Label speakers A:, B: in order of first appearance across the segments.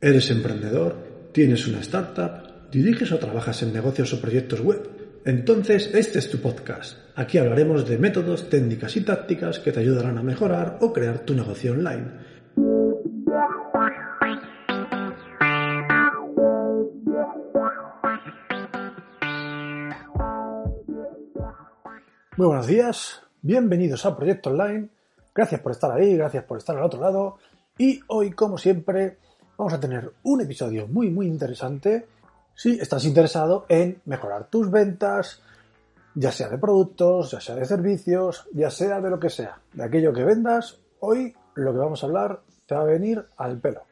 A: ¿Eres emprendedor? ¿Tienes una startup? ¿Diriges o trabajas en negocios o proyectos web? Entonces, este es tu podcast. Aquí hablaremos de métodos, técnicas y tácticas que te ayudarán a mejorar o crear tu negocio online. Muy buenos días, bienvenidos a Proyecto Online. Gracias por estar ahí, gracias por estar al otro lado. Y hoy, como siempre, vamos a tener un episodio muy, muy interesante si estás interesado en mejorar tus ventas, ya sea de productos, ya sea de servicios, ya sea de lo que sea, de aquello que vendas. Hoy lo que vamos a hablar te va a venir al pelo.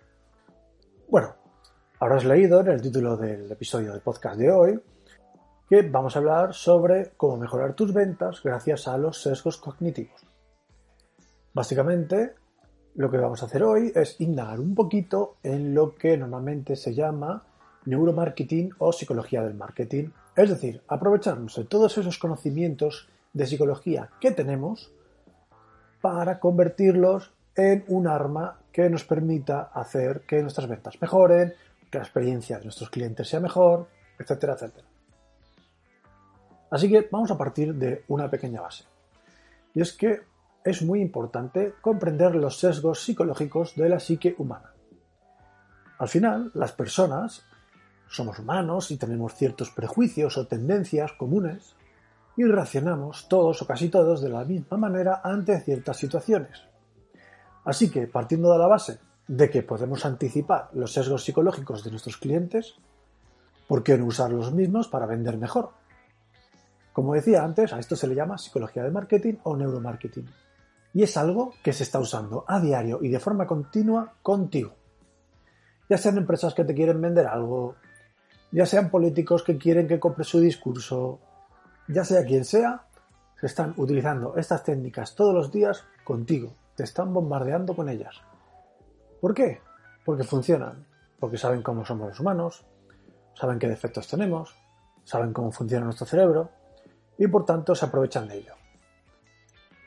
A: Bueno, habrás leído en el título del episodio del podcast de hoy que vamos a hablar sobre cómo mejorar tus ventas gracias a los sesgos cognitivos. Básicamente, lo que vamos a hacer hoy es indagar un poquito en lo que normalmente se llama neuromarketing o psicología del marketing. Es decir, aprovecharnos de todos esos conocimientos de psicología que tenemos para convertirlos en un arma que nos permita hacer que nuestras ventas mejoren, que la experiencia de nuestros clientes sea mejor, etcétera, etcétera. Así que vamos a partir de una pequeña base. Y es que es muy importante comprender los sesgos psicológicos de la psique humana. Al final, las personas somos humanos y tenemos ciertos prejuicios o tendencias comunes y reaccionamos todos o casi todos de la misma manera ante ciertas situaciones. Así que, partiendo de la base de que podemos anticipar los sesgos psicológicos de nuestros clientes, ¿por qué no usar los mismos para vender mejor? Como decía antes, a esto se le llama psicología de marketing o neuromarketing y es algo que se está usando a diario y de forma continua contigo. Ya sean empresas que te quieren vender algo, ya sean políticos que quieren que compres su discurso, ya sea quien sea, se están utilizando estas técnicas todos los días contigo, te están bombardeando con ellas. ¿Por qué? Porque funcionan, porque saben cómo somos los humanos, saben qué defectos tenemos, saben cómo funciona nuestro cerebro y por tanto se aprovechan de ello.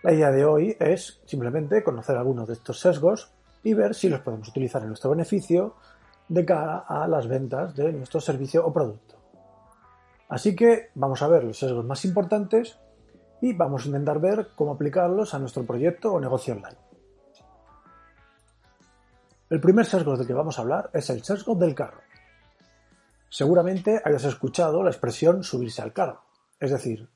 A: La idea de hoy es simplemente conocer algunos de estos sesgos y ver si los podemos utilizar en nuestro beneficio de cara a las ventas de nuestro servicio o producto. Así que vamos a ver los sesgos más importantes y vamos a intentar ver cómo aplicarlos a nuestro proyecto o negocio online. El primer sesgo del que vamos a hablar es el sesgo del carro. Seguramente hayas escuchado la expresión subirse al carro, es decir,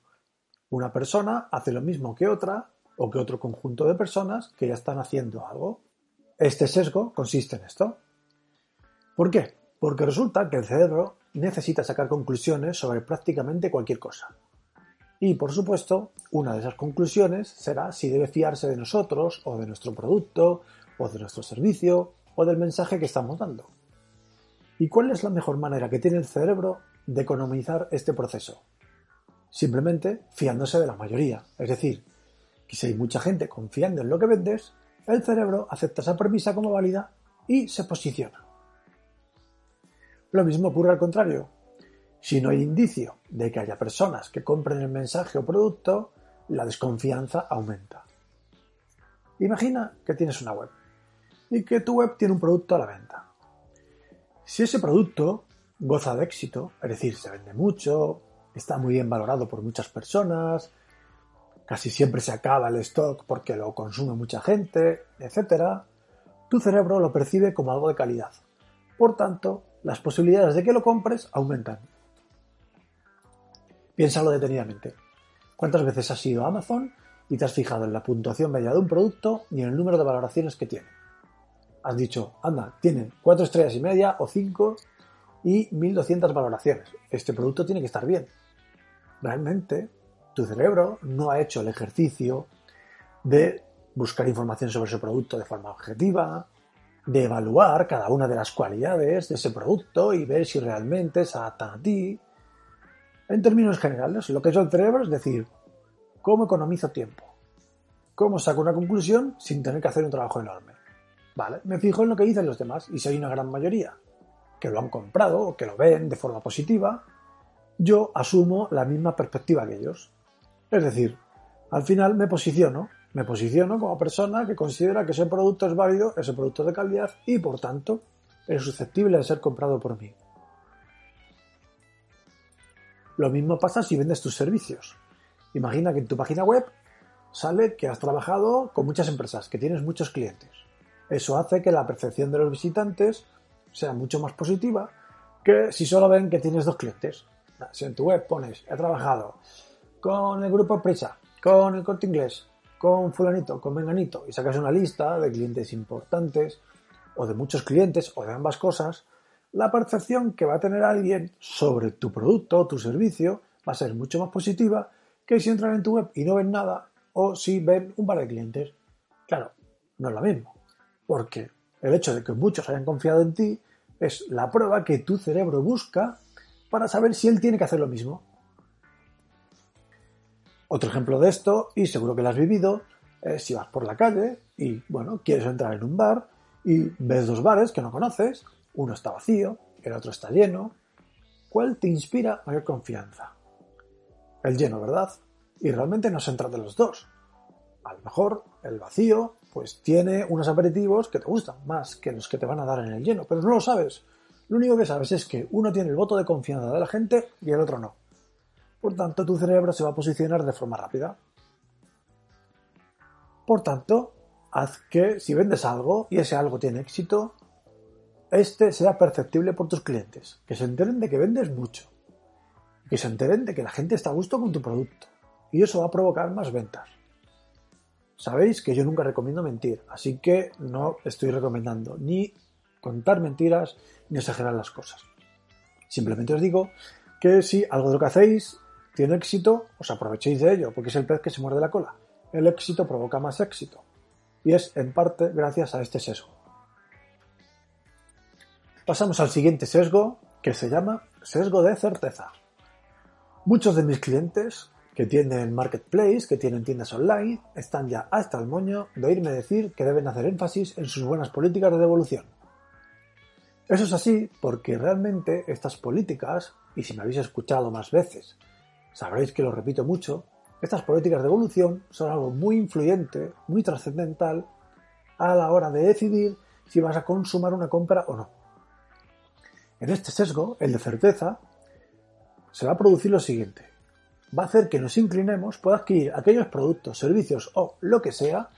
A: una persona hace lo mismo que otra o que otro conjunto de personas que ya están haciendo algo. Este sesgo consiste en esto. ¿Por qué? Porque resulta que el cerebro necesita sacar conclusiones sobre prácticamente cualquier cosa. Y por supuesto, una de esas conclusiones será si debe fiarse de nosotros o de nuestro producto o de nuestro servicio o del mensaje que estamos dando. ¿Y cuál es la mejor manera que tiene el cerebro de economizar este proceso? Simplemente fiándose de la mayoría, es decir, que si hay mucha gente confiando en lo que vendes, el cerebro acepta esa premisa como válida y se posiciona. Lo mismo ocurre al contrario. Si no hay indicio de que haya personas que compren el mensaje o producto, la desconfianza aumenta. Imagina que tienes una web y que tu web tiene un producto a la venta. Si ese producto goza de éxito, es decir, se vende mucho, está muy bien valorado por muchas personas, casi siempre se acaba el stock porque lo consume mucha gente, etc., tu cerebro lo percibe como algo de calidad. Por tanto, las posibilidades de que lo compres aumentan. Piénsalo detenidamente. ¿Cuántas veces has ido a Amazon y te has fijado en la puntuación media de un producto y en el número de valoraciones que tiene? Has dicho, anda, tiene 4 estrellas y media o 5 y 1200 valoraciones. Este producto tiene que estar bien. Realmente, tu cerebro no ha hecho el ejercicio de buscar información sobre ese producto de forma objetiva, de evaluar cada una de las cualidades de ese producto y ver si realmente se adaptan a ti. En términos generales, lo que es el cerebro es decir, ¿cómo economizo tiempo? ¿Cómo saco una conclusión sin tener que hacer un trabajo enorme? Vale, me fijo en lo que dicen los demás y hay una gran mayoría que lo han comprado o que lo ven de forma positiva, yo asumo la misma perspectiva que ellos. Es decir, al final me posiciono me posiciono como persona que considera que ese producto es válido, ese producto de calidad y por tanto es susceptible de ser comprado por mí. Lo mismo pasa si vendes tus servicios. Imagina que en tu página web sale que has trabajado con muchas empresas, que tienes muchos clientes. Eso hace que la percepción de los visitantes sea mucho más positiva que si solo ven que tienes dos clientes. Si en tu web pones, he trabajado con el grupo Prisa, con el corte inglés, con fulanito, con menganito, y sacas una lista de clientes importantes, o de muchos clientes, o de ambas cosas, la percepción que va a tener alguien sobre tu producto o tu servicio va a ser mucho más positiva que si entran en tu web y no ven nada, o si ven un par de clientes. Claro, no es lo mismo, porque el hecho de que muchos hayan confiado en ti es la prueba que tu cerebro busca para saber si él tiene que hacer lo mismo. Otro ejemplo de esto, y seguro que lo has vivido, es si vas por la calle y, bueno, quieres entrar en un bar y ves dos bares que no conoces, uno está vacío, el otro está lleno. ¿Cuál te inspira mayor confianza? El lleno, ¿verdad? Y realmente no se entra de los dos. A lo mejor el vacío, pues tiene unos aperitivos que te gustan más que los que te van a dar en el lleno, pero no lo sabes. Lo único que sabes es que uno tiene el voto de confianza de la gente y el otro no. Por tanto, tu cerebro se va a posicionar de forma rápida. Por tanto, haz que si vendes algo y ese algo tiene éxito, este sea perceptible por tus clientes, que se enteren de que vendes mucho, que se enteren de que la gente está a gusto con tu producto, y eso va a provocar más ventas. Sabéis que yo nunca recomiendo mentir, así que no estoy recomendando ni contar mentiras ni exagerar las cosas. Simplemente os digo que si algo de lo que hacéis tiene éxito, os aprovechéis de ello, porque es el pez que se muerde la cola. El éxito provoca más éxito. Y es en parte gracias a este sesgo. Pasamos al siguiente sesgo, que se llama sesgo de certeza. Muchos de mis clientes que tienen marketplace, que tienen tiendas online, están ya hasta el moño de oírme decir que deben hacer énfasis en sus buenas políticas de devolución. Eso es así porque realmente estas políticas, y si me habéis escuchado más veces, sabréis que lo repito mucho, estas políticas de evolución son algo muy influyente, muy trascendental a la hora de decidir si vas a consumar una compra o no. En este sesgo, el de certeza, se va a producir lo siguiente. Va a hacer que nos inclinemos por adquirir aquellos productos, servicios o lo que sea,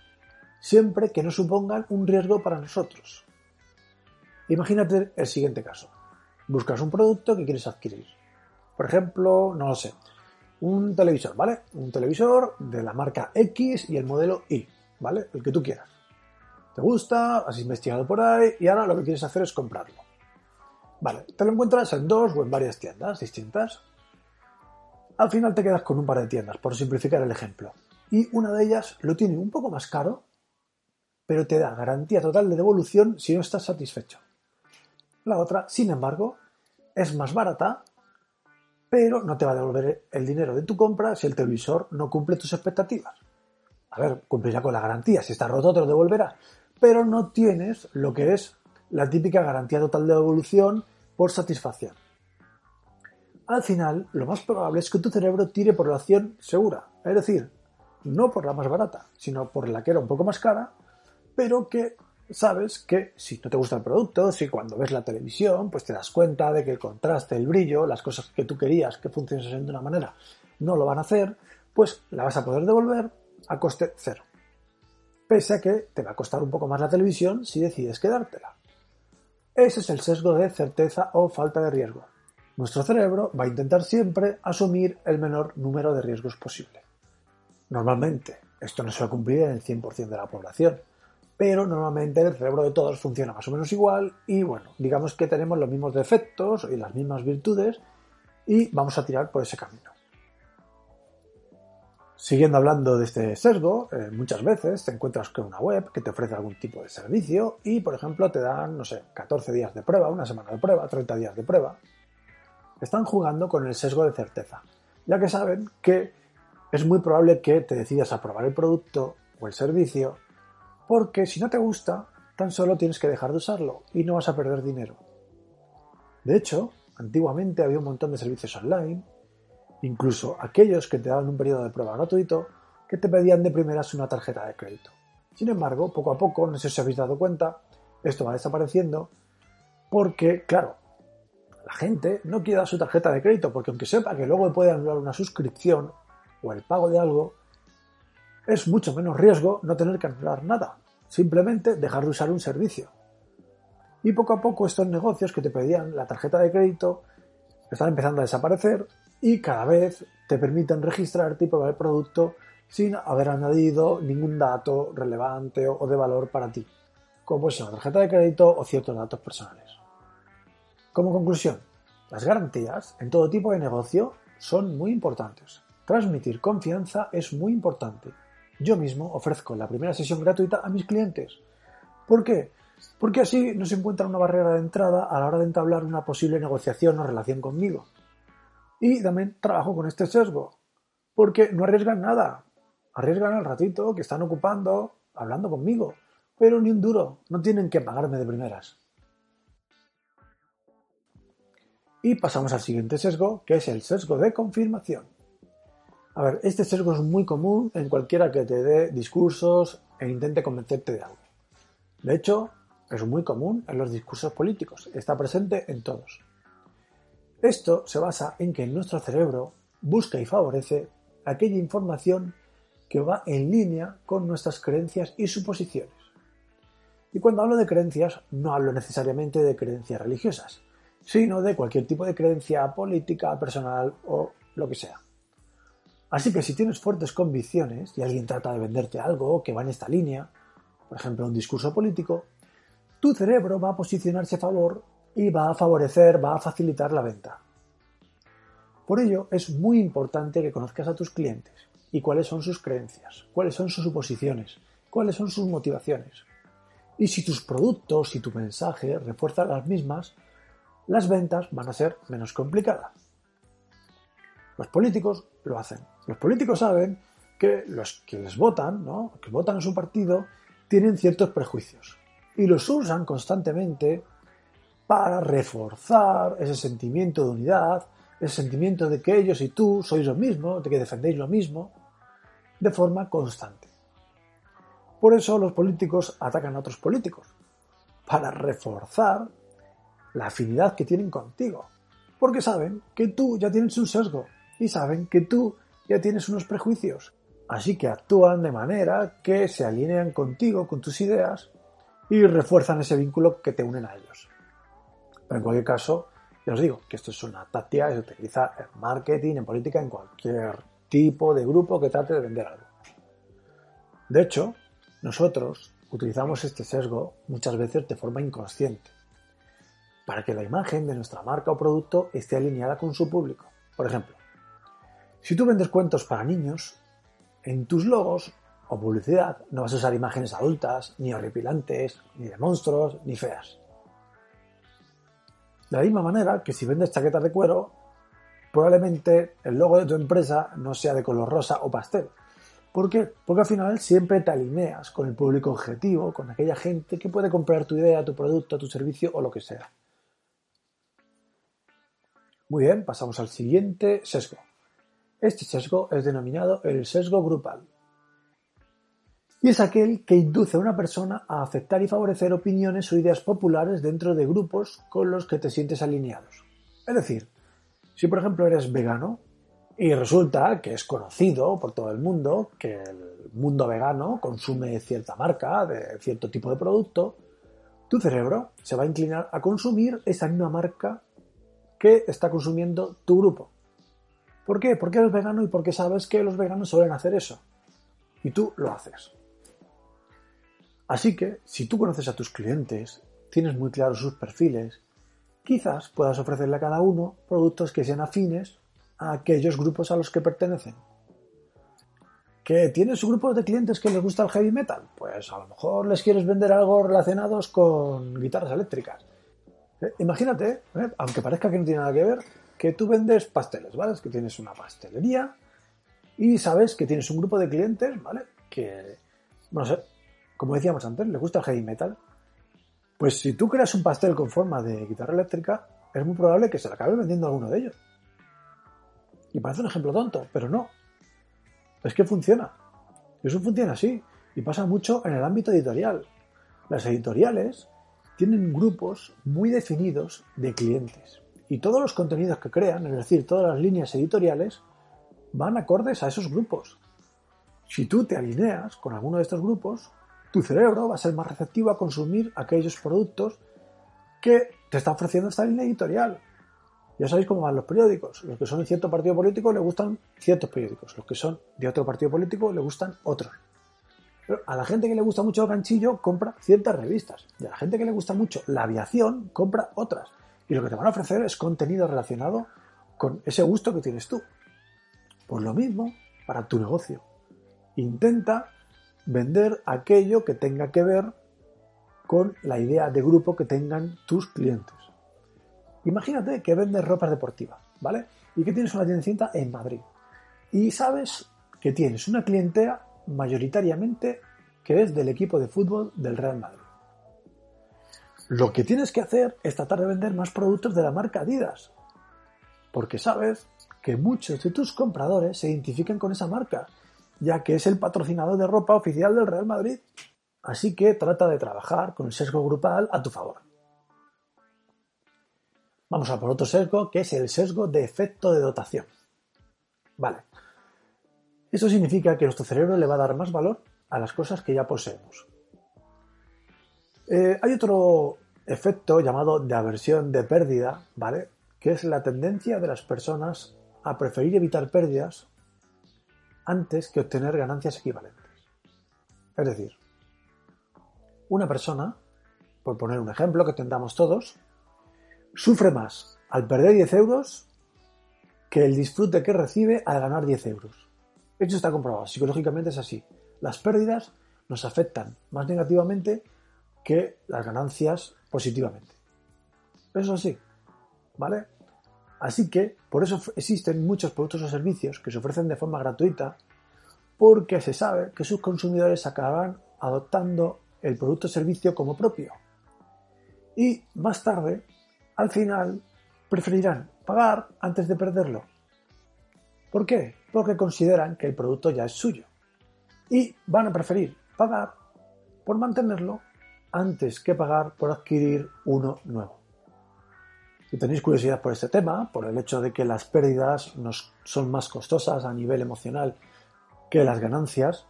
A: siempre que no supongan un riesgo para nosotros. Imagínate el siguiente caso. Buscas un producto que quieres adquirir. Por ejemplo, no lo sé, un televisor, ¿vale? Un televisor de la marca X y el modelo Y, ¿vale? El que tú quieras. Te gusta, has investigado por ahí y ahora lo que quieres hacer es comprarlo. Vale, te lo encuentras en dos o en varias tiendas distintas. Al final te quedas con un par de tiendas, por simplificar el ejemplo. Y una de ellas lo tiene un poco más caro, pero te da garantía total de devolución si no estás satisfecho. La otra, sin embargo, es más barata pero no te va a devolver el dinero de tu compra si el televisor no cumple tus expectativas. A ver, cumplirá con la garantía, si está roto te lo devolverá, pero no tienes lo que es la típica garantía total de devolución por satisfacción. Al final, lo más probable es que tu cerebro tire por la acción segura, es decir, no por la más barata, sino por la que era un poco más cara, pero que sabes que si no te gusta el producto, si cuando ves la televisión, pues te das cuenta de que el contraste, el brillo, las cosas que tú querías que funcionasen de una manera no lo van a hacer, pues la vas a poder devolver a coste cero. Pese a que te va a costar un poco más la televisión si decides quedártela. Ese es el sesgo de certeza o falta de riesgo. Nuestro cerebro va a intentar siempre asumir el menor número de riesgos posible. Normalmente, esto no se va a cumplir en el 100% de la población, pero normalmente el cerebro de todos funciona más o menos igual y bueno, digamos que tenemos los mismos defectos y las mismas virtudes y vamos a tirar por ese camino. Siguiendo hablando de este sesgo, eh, muchas veces te encuentras con una web que te ofrece algún tipo de servicio y, por ejemplo, te dan, no sé, 14 días de prueba, una semana de prueba, 30 días de prueba. Están jugando con el sesgo de certeza, ya que saben que es muy probable que te decidas a probar el producto o el servicio porque si no te gusta, tan solo tienes que dejar de usarlo y no vas a perder dinero. De hecho, antiguamente había un montón de servicios online incluso aquellos que te daban un periodo de prueba gratuito que te pedían de primeras una tarjeta de crédito. Sin embargo, poco a poco, no sé si habéis dado cuenta, esto va desapareciendo porque, claro, la gente no quiere dar su tarjeta de crédito porque aunque sepa que luego puede anular una suscripción o el pago de algo, es mucho menos riesgo no tener que anular nada, simplemente dejar de usar un servicio. Y poco a poco estos negocios que te pedían la tarjeta de crédito están empezando a desaparecer y cada vez te permiten registrarte y probar el producto sin haber añadido ningún dato relevante o de valor para ti, como ser una tarjeta de crédito o ciertos datos personales. Como conclusión, las garantías en todo tipo de negocio son muy importantes. Transmitir confianza es muy importante. Yo mismo ofrezco la primera sesión gratuita a mis clientes. ¿Por qué? Porque así no se encuentra una barrera de entrada a la hora de entablar una posible negociación o relación conmigo. Y también trabajo con este sesgo, porque no arriesgan nada. Arriesgan al ratito que están ocupando, hablando conmigo, pero ni un duro, no tienen que pagarme de primeras. Y pasamos al siguiente sesgo, que es el sesgo de confirmación. A ver, este sesgo es muy común en cualquiera que te dé discursos e intente convencerte de algo. De hecho, es muy común en los discursos políticos, está presente en todos. Esto se basa en que nuestro cerebro busca y favorece aquella información que va en línea con nuestras creencias y suposiciones. Y cuando hablo de creencias, no hablo necesariamente de creencias religiosas, sino de cualquier tipo de creencia política, personal o lo que sea. Así que si tienes fuertes convicciones y alguien trata de venderte algo que va en esta línea, por ejemplo un discurso político, tu cerebro va a posicionarse a favor y va a favorecer, va a facilitar la venta. Por ello, es muy importante que conozcas a tus clientes y cuáles son sus creencias, cuáles son sus suposiciones, cuáles son sus motivaciones. Y si tus productos y tu mensaje refuerzan las mismas, las ventas van a ser menos complicadas. Los políticos lo hacen. Los políticos saben que los que les votan, ¿no? que votan a su partido, tienen ciertos prejuicios y los usan constantemente para reforzar ese sentimiento de unidad, ese sentimiento de que ellos y tú sois lo mismo, de que defendéis lo mismo, de forma constante. Por eso los políticos atacan a otros políticos, para reforzar la afinidad que tienen contigo, porque saben que tú ya tienes un sesgo y saben que tú ya tienes unos prejuicios, así que actúan de manera que se alinean contigo, con tus ideas y refuerzan ese vínculo que te unen a ellos. Pero en cualquier caso, ya os digo que esto es una táctica que se utiliza en marketing, en política, en cualquier tipo de grupo que trate de vender algo. De hecho, nosotros utilizamos este sesgo muchas veces de forma inconsciente, para que la imagen de nuestra marca o producto esté alineada con su público. Por ejemplo, si tú vendes cuentos para niños, en tus logos o publicidad no vas a usar imágenes adultas, ni horripilantes, ni de monstruos, ni feas. De la misma manera que si vendes chaquetas de cuero, probablemente el logo de tu empresa no sea de color rosa o pastel. ¿Por qué? Porque al final siempre te alineas con el público objetivo, con aquella gente que puede comprar tu idea, tu producto, tu servicio o lo que sea. Muy bien, pasamos al siguiente sesgo. Este sesgo es denominado el sesgo grupal y es aquel que induce a una persona a aceptar y favorecer opiniones o ideas populares dentro de grupos con los que te sientes alineados. Es decir, si por ejemplo eres vegano y resulta que es conocido por todo el mundo que el mundo vegano consume cierta marca de cierto tipo de producto, tu cerebro se va a inclinar a consumir esa misma marca que está consumiendo tu grupo. ¿Por qué? Porque eres vegano y porque sabes que los veganos suelen hacer eso. Y tú lo haces. Así que, si tú conoces a tus clientes, tienes muy claros sus perfiles, quizás puedas ofrecerle a cada uno productos que sean afines a aquellos grupos a los que pertenecen. ¿Que tienes grupos de clientes que les gusta el heavy metal? Pues a lo mejor les quieres vender algo relacionados con guitarras eléctricas. Eh, imagínate, eh, aunque parezca que no tiene nada que ver, que tú vendes pasteles, ¿vale? Es que tienes una pastelería y sabes que tienes un grupo de clientes, ¿vale? Que, no sé, como decíamos antes, les gusta el heavy metal. Pues si tú creas un pastel con forma de guitarra eléctrica, es muy probable que se la acabe vendiendo a alguno de ellos. Y parece un ejemplo tonto, pero no. Es que funciona. Eso funciona así. Y pasa mucho en el ámbito editorial. Las editoriales tienen grupos muy definidos de clientes. Y todos los contenidos que crean, es decir, todas las líneas editoriales, van acordes a esos grupos. Si tú te alineas con alguno de estos grupos, tu cerebro va a ser más receptivo a consumir aquellos productos que te está ofreciendo esta línea editorial. Ya sabéis cómo van los periódicos. Los que son de cierto partido político le gustan ciertos periódicos. Los que son de otro partido político le gustan otros. Pero a la gente que le gusta mucho el ganchillo compra ciertas revistas. Y a la gente que le gusta mucho la aviación compra otras. Y lo que te van a ofrecer es contenido relacionado con ese gusto que tienes tú. Por lo mismo, para tu negocio. Intenta vender aquello que tenga que ver con la idea de grupo que tengan tus clientes. Imagínate que vendes ropa deportiva, ¿vale? Y que tienes una tiendecita en Madrid. Y sabes que tienes una clientela mayoritariamente que es del equipo de fútbol del Real Madrid. Lo que tienes que hacer es tratar de vender más productos de la marca Adidas. Porque sabes que muchos de tus compradores se identifican con esa marca, ya que es el patrocinador de ropa oficial del Real Madrid. Así que trata de trabajar con el sesgo grupal a tu favor. Vamos a por otro sesgo, que es el sesgo de efecto de dotación. Vale. Eso significa que nuestro cerebro le va a dar más valor a las cosas que ya poseemos. Eh, hay otro efecto llamado de aversión de pérdida, ¿vale? Que es la tendencia de las personas a preferir evitar pérdidas antes que obtener ganancias equivalentes. Es decir, una persona, por poner un ejemplo que tendamos todos, sufre más al perder 10 euros que el disfrute que recibe al ganar 10 euros. Esto está comprobado, psicológicamente es así. Las pérdidas nos afectan más negativamente que las ganancias positivamente. Eso es así, ¿vale? Así que por eso existen muchos productos o servicios que se ofrecen de forma gratuita porque se sabe que sus consumidores acabarán adoptando el producto o servicio como propio. Y más tarde al final preferirán pagar antes de perderlo. ¿Por qué? Porque consideran que el producto ya es suyo. Y van a preferir pagar por mantenerlo antes que pagar por adquirir uno nuevo. Si tenéis curiosidad por este tema, por el hecho de que las pérdidas nos son más costosas a nivel emocional que las ganancias,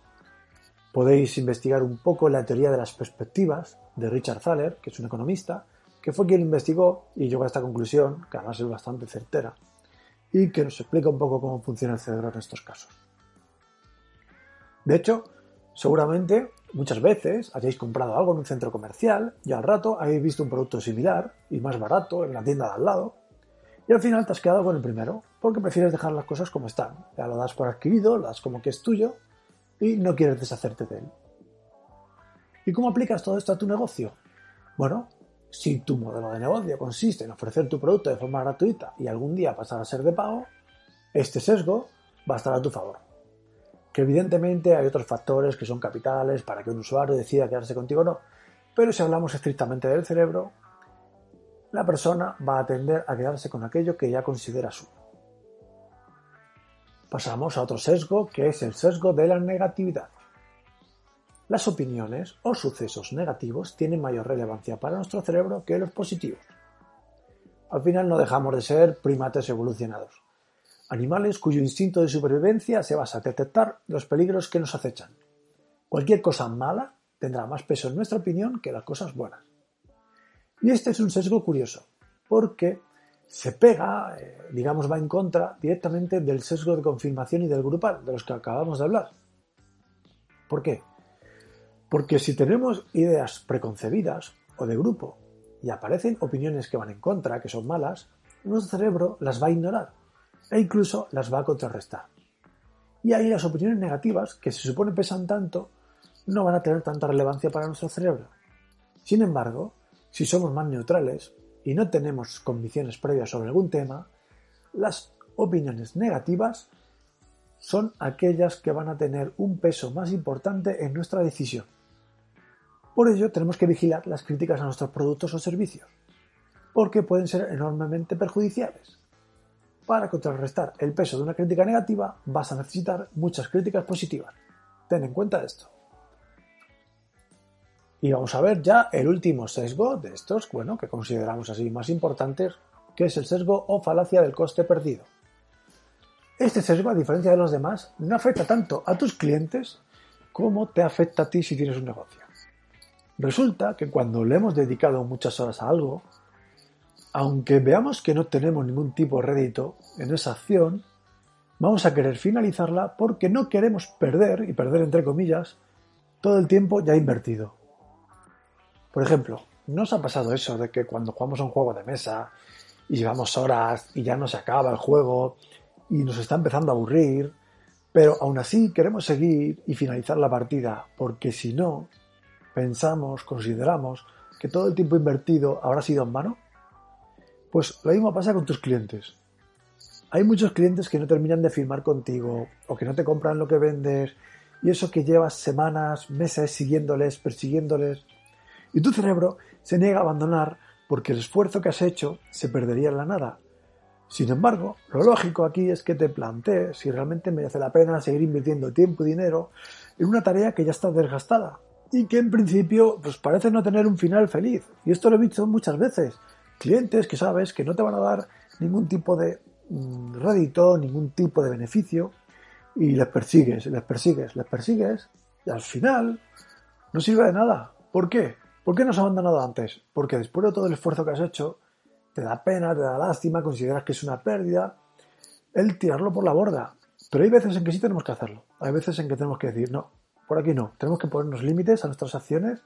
A: podéis investigar un poco la teoría de las perspectivas de Richard Thaler, que es un economista, que fue quien investigó y llegó a esta conclusión, que además es bastante certera, y que nos explica un poco cómo funciona el cerebro en estos casos. De hecho, seguramente muchas veces hayáis comprado algo en un centro comercial y al rato habéis visto un producto similar y más barato en la tienda de al lado y al final te has quedado con el primero porque prefieres dejar las cosas como están. Ya lo das por adquirido, lo das como que es tuyo y no quieres deshacerte de él. ¿Y cómo aplicas todo esto a tu negocio? Bueno, si tu modelo de negocio consiste en ofrecer tu producto de forma gratuita y algún día pasar a ser de pago, este sesgo va a estar a tu favor. Evidentemente hay otros factores que son capitales para que un usuario decida quedarse contigo o no, pero si hablamos estrictamente del cerebro, la persona va a tender a quedarse con aquello que ya considera suyo. Pasamos a otro sesgo que es el sesgo de la negatividad. Las opiniones o sucesos negativos tienen mayor relevancia para nuestro cerebro que los positivos. Al final no dejamos de ser primates evolucionados, animales cuyo instinto de supervivencia se basa en detectar los peligros que nos acechan. Cualquier cosa mala tendrá más peso en nuestra opinión que las cosas buenas. Y este es un sesgo curioso, porque se pega, eh, digamos, va en contra directamente del sesgo de confirmación y del grupal, de los que acabamos de hablar. ¿Por qué? Porque si tenemos ideas preconcebidas o de grupo y aparecen opiniones que van en contra, que son malas, nuestro cerebro las va a ignorar e incluso las va a contrarrestar. Y ahí las opiniones negativas, que se supone pesan tanto, no van a tener tanta relevancia para nuestro cerebro. Sin embargo, si somos más neutrales y no tenemos convicciones previas sobre algún tema, las opiniones negativas son aquellas que van a tener un peso más importante en nuestra decisión. Por ello tenemos que vigilar las críticas a nuestros productos o servicios, porque pueden ser enormemente perjudiciales. Para contrarrestar el peso de una crítica negativa vas a necesitar muchas críticas positivas. Ten en cuenta esto. Y vamos a ver ya el último sesgo de estos, bueno, que consideramos así más importantes, que es el sesgo o falacia del coste perdido. Este sesgo, a diferencia de los demás, no afecta tanto a tus clientes como te afecta a ti si tienes un negocio. Resulta que cuando le hemos dedicado muchas horas a algo, aunque veamos que no tenemos ningún tipo de rédito en esa acción, vamos a querer finalizarla porque no queremos perder, y perder entre comillas, todo el tiempo ya invertido. Por ejemplo, ¿no os ha pasado eso de que cuando jugamos a un juego de mesa y llevamos horas y ya no se acaba el juego y nos está empezando a aburrir, pero aún así queremos seguir y finalizar la partida, porque si no, pensamos, consideramos que todo el tiempo invertido habrá sido en vano? Pues lo mismo pasa con tus clientes. Hay muchos clientes que no terminan de firmar contigo o que no te compran lo que vendes y eso que llevas semanas, meses siguiéndoles, persiguiéndoles y tu cerebro se niega a abandonar porque el esfuerzo que has hecho se perdería en la nada sin embargo, lo lógico aquí es que te plantees si realmente merece la pena seguir invirtiendo tiempo y dinero en una tarea que ya está desgastada y que en principio pues parece no tener un final feliz. Y esto lo he visto muchas veces. Clientes que sabes que no te van a dar ningún tipo de mm, rédito, ningún tipo de beneficio y les persigues, les persigues, les persigues y al final no sirve de nada. ¿Por qué? ¿Por qué no has abandonado antes? Porque después de todo el esfuerzo que has hecho, te da pena, te da lástima, consideras que es una pérdida, el tirarlo por la borda. Pero hay veces en que sí tenemos que hacerlo. Hay veces en que tenemos que decir, no, por aquí no. Tenemos que ponernos límites a nuestras acciones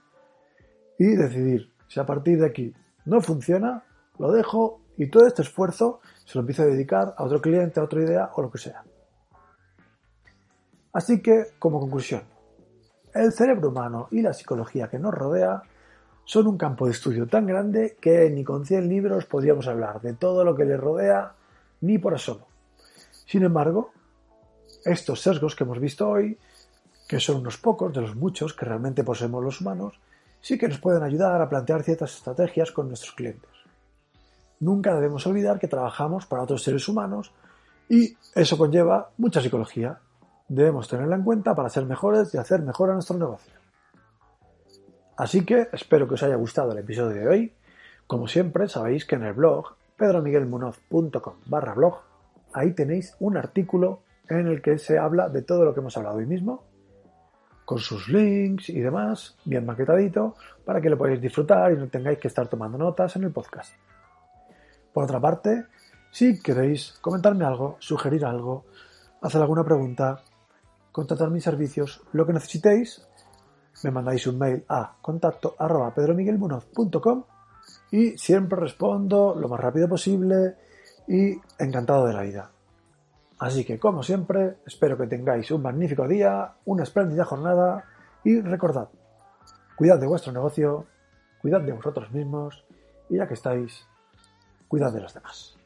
A: y decidir si a partir de aquí no funciona, lo dejo y todo este esfuerzo se lo empiezo a dedicar a otro cliente, a otra idea o lo que sea. Así que, como conclusión, el cerebro humano y la psicología que nos rodea son un campo de estudio tan grande que ni con 100 libros podríamos hablar de todo lo que le rodea ni por asomo. Sin embargo, estos sesgos que hemos visto hoy, que son unos pocos de los muchos que realmente poseemos los humanos, sí que nos pueden ayudar a plantear ciertas estrategias con nuestros clientes. Nunca debemos olvidar que trabajamos para otros seres humanos y eso conlleva mucha psicología. Debemos tenerla en cuenta para ser mejores y hacer mejor a nuestro negocio. Así que espero que os haya gustado el episodio de hoy. Como siempre, sabéis que en el blog pedromiguelmunoz.com barra blog, ahí tenéis un artículo en el que se habla de todo lo que hemos hablado hoy mismo, con sus links y demás, bien maquetadito, para que lo podáis disfrutar y no tengáis que estar tomando notas en el podcast. Por otra parte, si queréis comentarme algo, sugerir algo, hacer alguna pregunta, contratar mis servicios, lo que necesitéis, me mandáis un mail a contacto arroba pedromiguelmunoz.com y siempre respondo lo más rápido posible y encantado de la vida. Así que, como siempre, espero que tengáis un magnífico día, una espléndida jornada y recordad, cuidad de vuestro negocio, cuidad de vosotros mismos y ya que estáis, cuidad de los demás.